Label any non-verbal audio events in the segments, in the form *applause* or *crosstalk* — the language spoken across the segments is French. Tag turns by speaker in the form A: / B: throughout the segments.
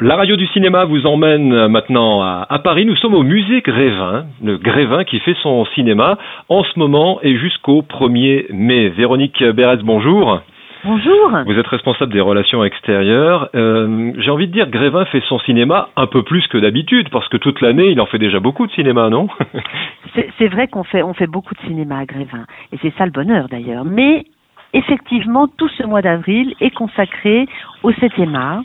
A: La radio du cinéma vous emmène maintenant à, Paris. Nous sommes au musée Grévin, le Grévin qui fait son cinéma en ce moment et jusqu'au 1er mai. Véronique Bérez, bonjour.
B: Bonjour.
A: Vous êtes responsable des relations extérieures. Euh, j'ai envie de dire, Grévin fait son cinéma un peu plus que d'habitude, parce que toute l'année, il en fait déjà beaucoup de cinéma, non? *laughs*
B: C'est vrai qu'on fait, on fait beaucoup de cinéma à Grévin, et c'est ça le bonheur d'ailleurs. Mais effectivement, tout ce mois d'avril est consacré au 7e art.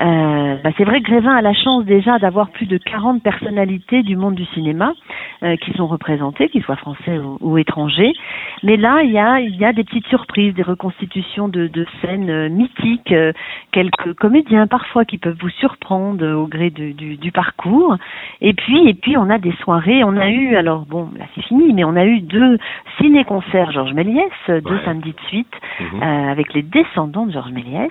B: Euh, bah c'est vrai que Grévin a la chance déjà d'avoir plus de 40 personnalités du monde du cinéma euh, qui sont représentées, qu'ils soient français ou, étrangers. Mais là, il y a, il y a des petites surprises, des reconstitutions de, de scènes euh, mythiques, euh, quelques comédiens parfois qui peuvent vous surprendre au gré du, du, du, parcours. Et puis, et puis, on a des soirées. On a eu, alors bon, là c'est fini, mais on a eu deux ciné-concerts Georges Méliès, deux samedis de suite, mhm. avec les descendants de Georges Méliès.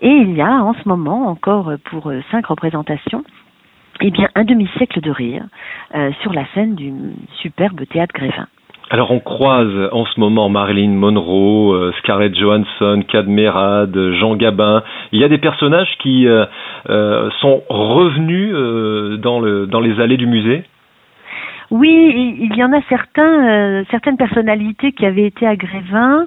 B: Et il y a en ce moment encore pour euh, cinq représentations eh bien, un demi-siècle de rire euh, sur la scène du superbe théâtre Grévin.
A: Alors on croise en ce moment Marilyn Monroe, euh, Scarlett Johansson, Cadmerade, Jean Gabin. Il y a des personnages qui sont revenus dans, le, dans les allées du musée?
B: Oui, il y en a certains, certaines personnalités qui avaient été à Grévin,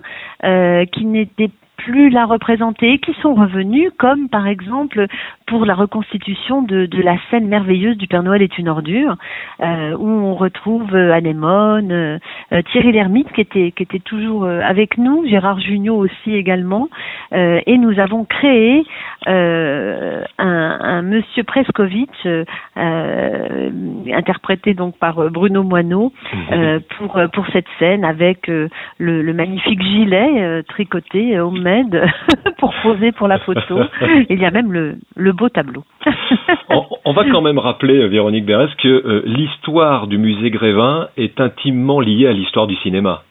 B: qui n'étaient plus la représenter, qui sont revenus, comme par exemple pour la reconstitution de, la scène merveilleuse du Père Noël est une ordure, euh, où on retrouve euh, Anémone, euh, Thierry Lhermitte qui était, qui était toujours avec nous, Gérard Jugnot aussi également, et nous avons créé un, un, monsieur Preskovitch, interprété donc par Bruno Moineau, mhm. pour, pour cette scène avec le, le, magnifique gilet tricoté au *laughs* pour poser pour la photo. *laughs* Il y a même le, le beau tableau.
A: on, va quand même rappeler, Véronique Bérez, que euh, l'histoire du musée Grévin est intimement liée à l'histoire du cinéma.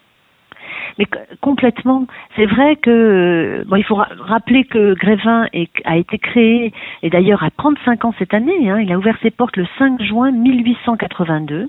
B: Mais complètement. C'est vrai que bon, il faut rappeler que Grévin a été créé et d'ailleurs à 35 ans cette année. Hein, il a ouvert ses portes le 5 juin 1882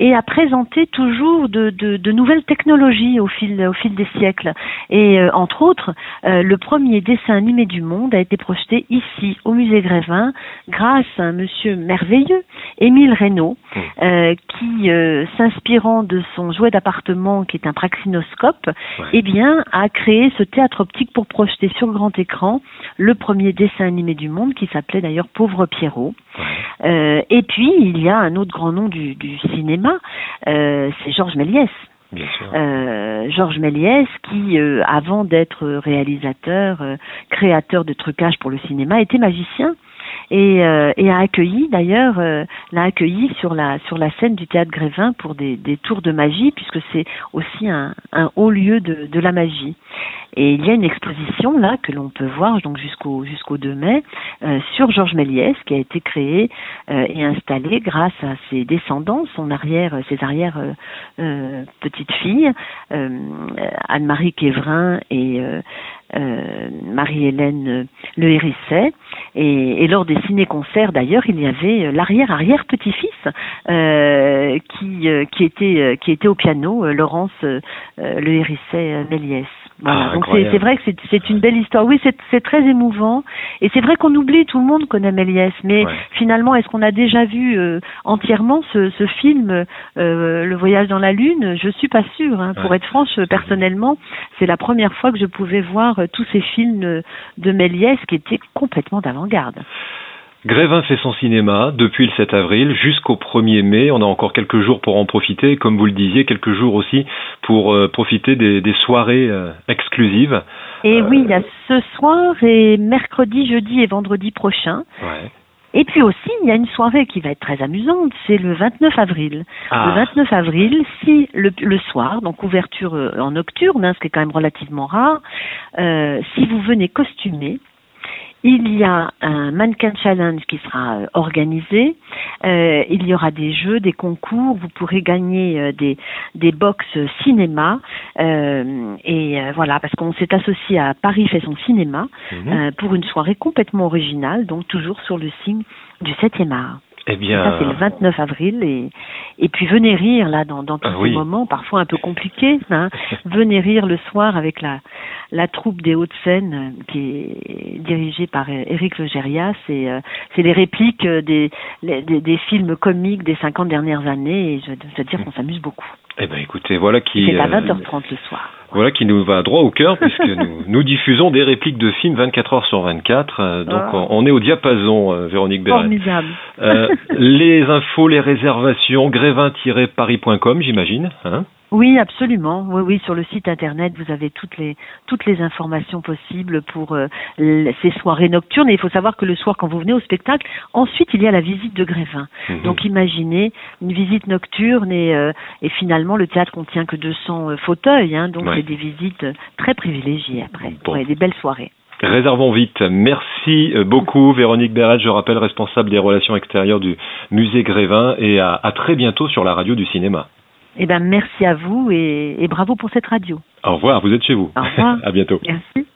B: et a présenté toujours de, de, de, nouvelles technologies au fil, au fil des siècles. Et euh, entre autres, euh, le premier dessin animé du monde a été projeté ici, au musée Grévin, grâce à un monsieur merveilleux, Émile Reynaud, mmh. euh, qui, s'inspirant de son jouet d'appartement, qui est un praxinoscope, eh bien, a créé ce théâtre optique pour projeter sur grand écran le premier dessin animé du monde, qui s'appelait d'ailleurs Pauvre Pierrot. Et puis, il y a un autre grand nom du, du cinéma, euh, c'est Georges Méliès. Euh, Georges Méliès, qui, euh, avant d'être réalisateur, créateur de trucage pour le cinéma, était magicien et, et a accueilli d'ailleurs l'a accueilli sur la sur la scène du théâtre Grévin pour des, des tours de magie puisque c'est aussi un, un haut lieu de, de la magie. Et il y a une exposition là que l'on peut voir donc jusqu'au jusqu'au 2 mai euh, sur Georges Méliès qui a été créé euh, et installé grâce à ses descendants, son arrière, ses arrières euh, petites filles, Anne-Marie Quévrin et Marie-Hélène Le Hérisset. Et, et, lors des ciné-concerts d'ailleurs, il y avait l'arrière-arrière-petit-fils qui, qui, était, qui était au piano, Laurence Le Hérisset Méliès. Voilà, ah, donc c'est vrai que c'est une belle histoire. Oui, c'est très émouvant. Et c'est vrai qu'on oublie, tout le monde connaît Méliès, mais finalement, est-ce qu'on a déjà vu euh, entièrement ce, ce film, euh, Le Voyage dans la Lune? Je suis pas sûre. Hein. Pour être franche, personnellement, c'est la première fois que je pouvais voir euh, tous ces films de Méliès qui étaient complètement d'avant-garde.
A: Grévin fait son cinéma depuis le 7 avril jusqu'au 1er mai. On a encore quelques jours pour en profiter. Comme vous le disiez, quelques jours aussi pour euh, profiter des, soirées euh, exclusives.
B: Et oui, il y a ce soir et mercredi, jeudi et vendredi prochain. Et puis aussi, il y a une soirée qui va être très amusante, c'est le 29 avril. Ah. Le 29 avril, si le, soir, donc ouverture euh, en nocturne, hein, ce qui est quand même relativement rare, si vous venez costumé, il y a un mannequin challenge qui sera euh, organisé. Euh, il y aura des jeux, des concours. Vous pourrez gagner euh, des des box cinéma. et voilà, parce qu'on s'est associé à Paris fait son cinéma mhm. pour une soirée complètement originale, donc toujours sur le signe du 7e art.
A: Eh bien,
B: ça c'est le 29 avril et et puis venez rire là dans, dans tous
A: Ah
B: ces moments parfois un peu compliqués. Hein. *laughs* venez rire le soir avec la la troupe des Hauts-de-Seine euh, qui est dirigée par euh, Éric Legérias et euh, c'est les répliques euh, des, les- des des films comiques des 50 dernières années et je dois dire qu'on s'amuse beaucoup.
A: Eh ben, écoutez, voilà qui,
B: C'est à
A: euh,
B: 20h30 le soir.
A: voilà qui nous va droit au cœur puisque nous, *laughs* nous diffusons des répliques de films 24 heures sur 24. euh, donc,
B: Ah.
A: on, on est au diapason, euh, Véronique Béret.
B: Formidable.
A: Euh, les infos, les réservations, grévin-paris.com, j'imagine. Hein
B: Oui, absolument. Oui, oui, sur le site internet, vous avez toutes les toutes les informations possibles pour euh, ces soirées nocturnes. Et il faut savoir que le soir, quand vous venez au spectacle, ensuite il y a la visite de Grévin.
A: Mhm.
B: Donc imaginez une visite nocturne et, euh, et finalement le théâtre contient que 200 euh, fauteuils, hein, donc
A: Ouais.
B: c'est des visites très privilégiées après.
A: Bon.
B: Ouais, des belles soirées.
A: Réservons vite. Merci beaucoup, Véronique Béret, je rappelle, responsable des relations extérieures du musée Grévin, et à, à très bientôt sur la radio du cinéma.
B: Eh ben merci à vous et, et bravo pour cette radio.
A: Au revoir, vous êtes chez vous.
B: Au revoir. *laughs*
A: à bientôt.
B: Merci.